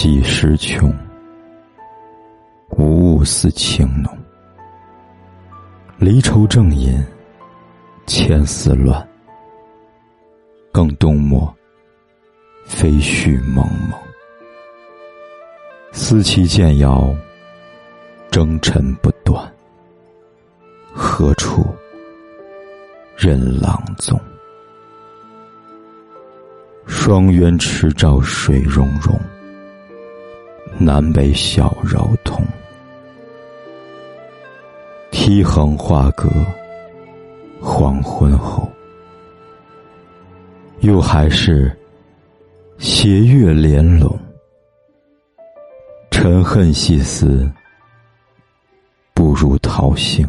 几时穷？无物似情浓。离愁正饮，千丝乱。更东陌，飞絮蒙蒙。思其剑摇，征尘不断。何处任郎踪？双渊池照水溶溶，南北小绕通。梯横画阁，黄昏后，又还是斜月帘拢。沉恨细思，不如桃杏。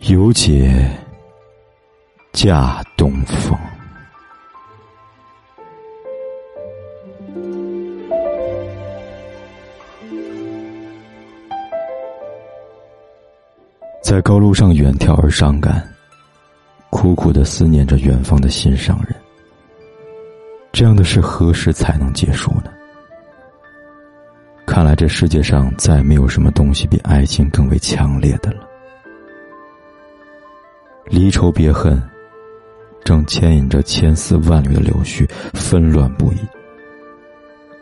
犹解嫁东风。在高楼上远眺而伤感，苦苦的思念着远方的心上人。这样的事何时才能结束呢？看来这世界上再没有什么东西比爱情更为强烈的了。离愁别恨，正牵引着千丝万缕的柳絮，纷乱不已。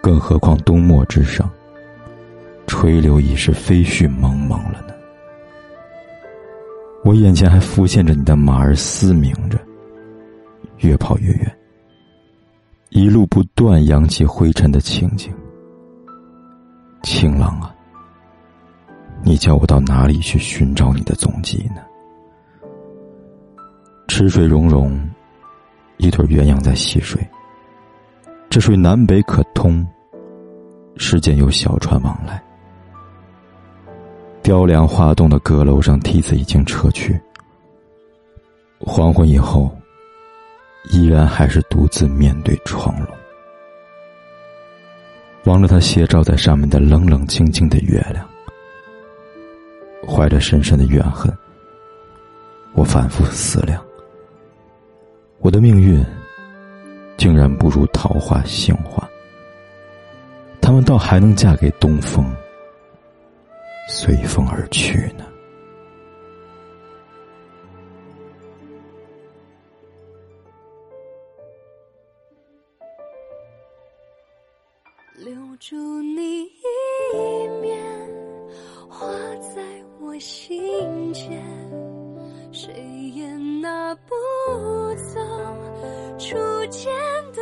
更何况冬末之上，垂柳已是飞絮蒙蒙了呢。我眼前还浮现着你的马儿嘶鸣着，越跑越远，一路不断扬起灰尘的情景。情郎啊，你叫我到哪里去寻找你的踪迹呢？池水溶溶，一对鸳鸯在戏水。这水南北可通，世间有小船往来。雕梁画栋的阁楼上，梯子已经撤去。黄昏以后，依然还是独自面对窗笼，望着他斜照在上面的冷冷清清的月亮，怀着深深的怨恨，我反复思量：我的命运竟然不如桃花杏花，他们倒还能嫁给东风。随风而去呢。留住你一面，画在我心间，谁也拿不走初见的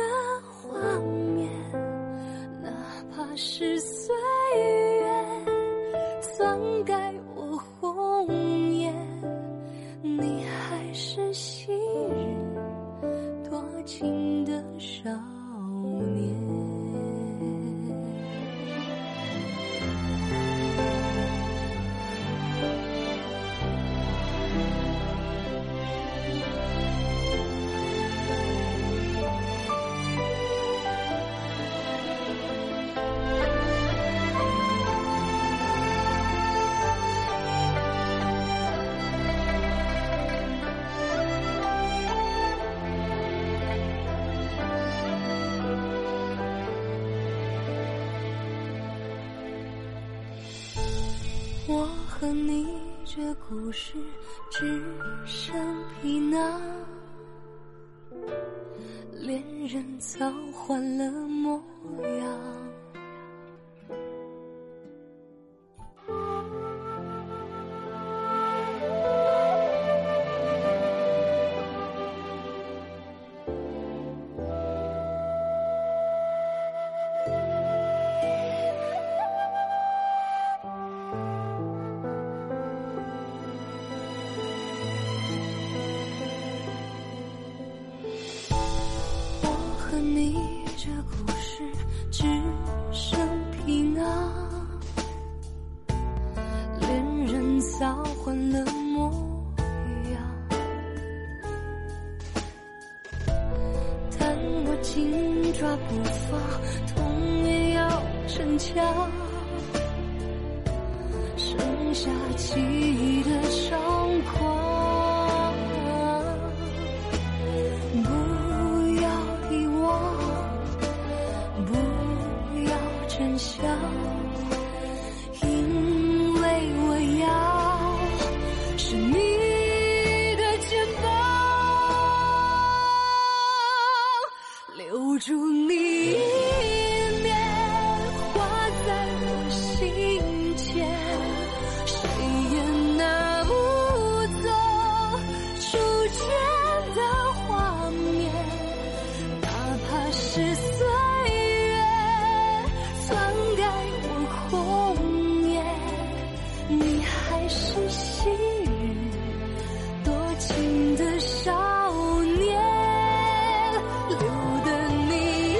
你这故事只剩皮囊，恋人早换了模样。只剩平安。恋人早换了模样，但我紧抓不放，痛也要逞强。剩下记忆的伤狂。还是昔日多情的少年，留得你一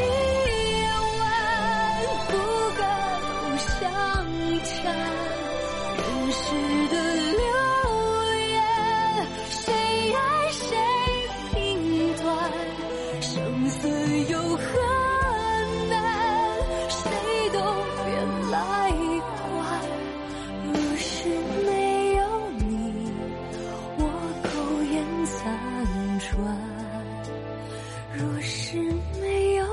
眼，不敢不相欠，人世的。